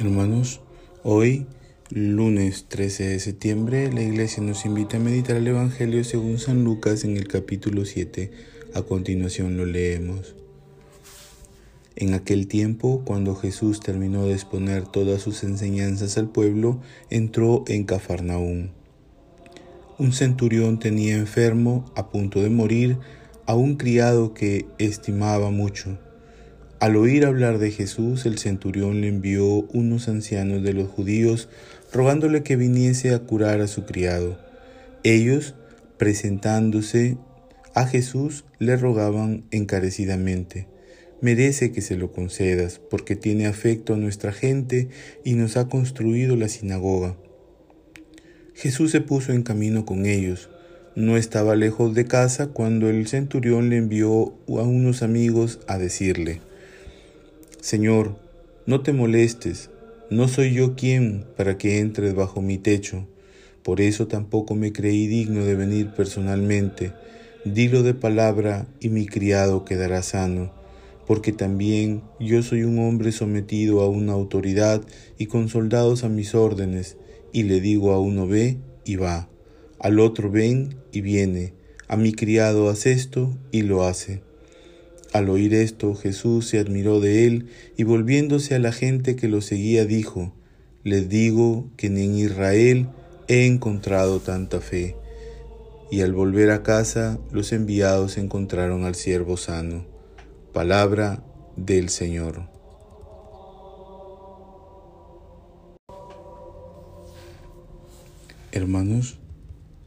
Hermanos, hoy, lunes 13 de septiembre, la iglesia nos invita a meditar el Evangelio según San Lucas en el capítulo 7. A continuación lo leemos. En aquel tiempo, cuando Jesús terminó de exponer todas sus enseñanzas al pueblo, entró en Cafarnaúm. Un centurión tenía enfermo, a punto de morir, a un criado que estimaba mucho. Al oír hablar de Jesús, el centurión le envió unos ancianos de los judíos rogándole que viniese a curar a su criado. Ellos, presentándose a Jesús, le rogaban encarecidamente, merece que se lo concedas, porque tiene afecto a nuestra gente y nos ha construido la sinagoga. Jesús se puso en camino con ellos. No estaba lejos de casa cuando el centurión le envió a unos amigos a decirle, Señor, no te molestes, no soy yo quien para que entres bajo mi techo. Por eso tampoco me creí digno de venir personalmente. Dilo de palabra y mi criado quedará sano, porque también yo soy un hombre sometido a una autoridad y con soldados a mis órdenes, y le digo a uno ve y va, al otro ven y viene, a mi criado haz esto y lo hace. Al oír esto, Jesús se admiró de él y volviéndose a la gente que lo seguía dijo, Les digo que ni en Israel he encontrado tanta fe. Y al volver a casa, los enviados encontraron al siervo sano. Palabra del Señor. Hermanos,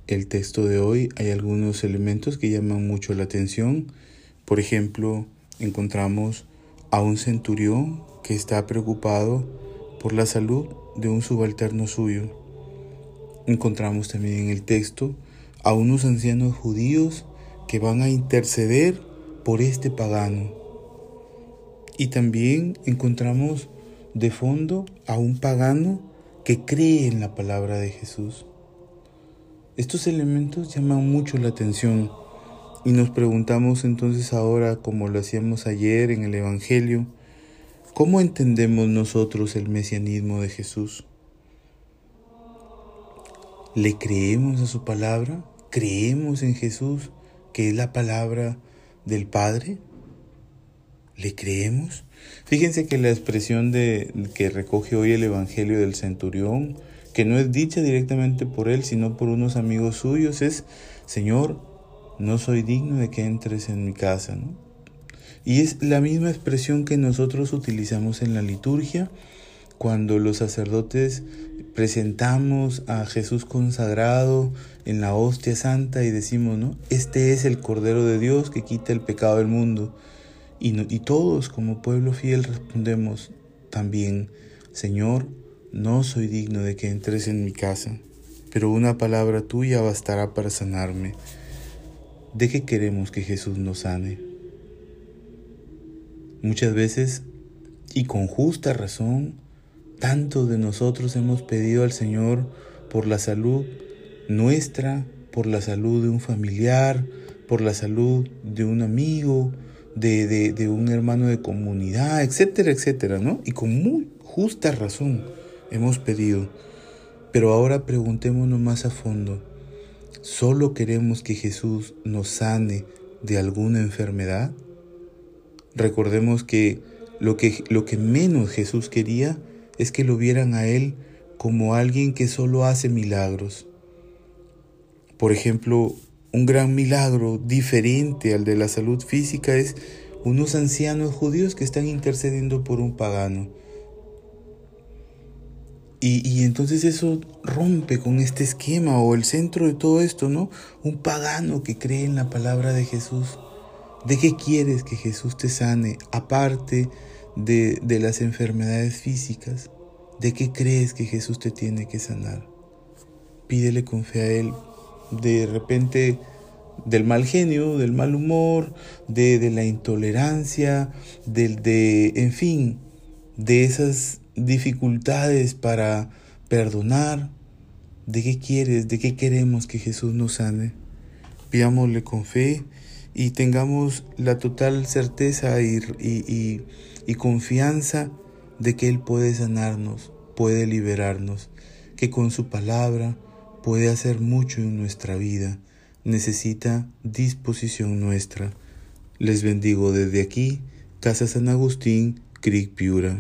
el texto de hoy hay algunos elementos que llaman mucho la atención por ejemplo, encontramos a un centurión que está preocupado por la salud de un subalterno suyo. Encontramos también en el texto a unos ancianos judíos que van a interceder por este pagano. Y también encontramos de fondo a un pagano que cree en la palabra de Jesús. Estos elementos llaman mucho la atención y nos preguntamos entonces ahora, como lo hacíamos ayer en el Evangelio, ¿cómo entendemos nosotros el mesianismo de Jesús? ¿Le creemos a su palabra? ¿Creemos en Jesús, que es la palabra del Padre? ¿Le creemos? Fíjense que la expresión de, que recoge hoy el Evangelio del centurión, que no es dicha directamente por él, sino por unos amigos suyos, es, Señor, no soy digno de que entres en mi casa. ¿no? Y es la misma expresión que nosotros utilizamos en la liturgia cuando los sacerdotes presentamos a Jesús consagrado en la hostia santa y decimos, ¿no? Este es el Cordero de Dios que quita el pecado del mundo. Y, y todos como pueblo fiel respondemos también, Señor, no soy digno de que entres en mi casa, pero una palabra tuya bastará para sanarme. ¿De qué queremos que Jesús nos sane? Muchas veces, y con justa razón, tanto de nosotros hemos pedido al Señor por la salud nuestra, por la salud de un familiar, por la salud de un amigo, de, de, un hermano de comunidad, etcétera, etcétera, ¿no? Y con muy justa razón hemos pedido. Pero ahora preguntémonos más a fondo, ¿Solo queremos que Jesús nos sane de alguna enfermedad? Recordemos que lo, que lo que menos Jesús quería es que lo vieran a Él como alguien que solo hace milagros. Por ejemplo, un gran milagro diferente al de la salud física es unos ancianos judíos que están intercediendo por un pagano. Y, entonces eso rompe con este esquema o el centro de todo esto, ¿no? Un pagano que cree en la palabra de Jesús. ¿De qué quieres que Jesús te sane? Aparte de, de las enfermedades físicas, ¿de qué crees que Jesús te tiene que sanar? Pídele con fe a Él. De repente del mal genio, del mal humor, de, de la intolerancia, del de, en fin, de esas dificultades para perdonar. ¿De qué quieres? ¿De qué queremos que Jesús nos sane? Pidámosle con fe y tengamos la total certeza y, y, y confianza de que Él puede sanarnos, puede liberarnos, que con su palabra puede hacer mucho en nuestra vida, necesita disposición nuestra. Les bendigo desde aquí, Casa San Agustín, Creek Piura.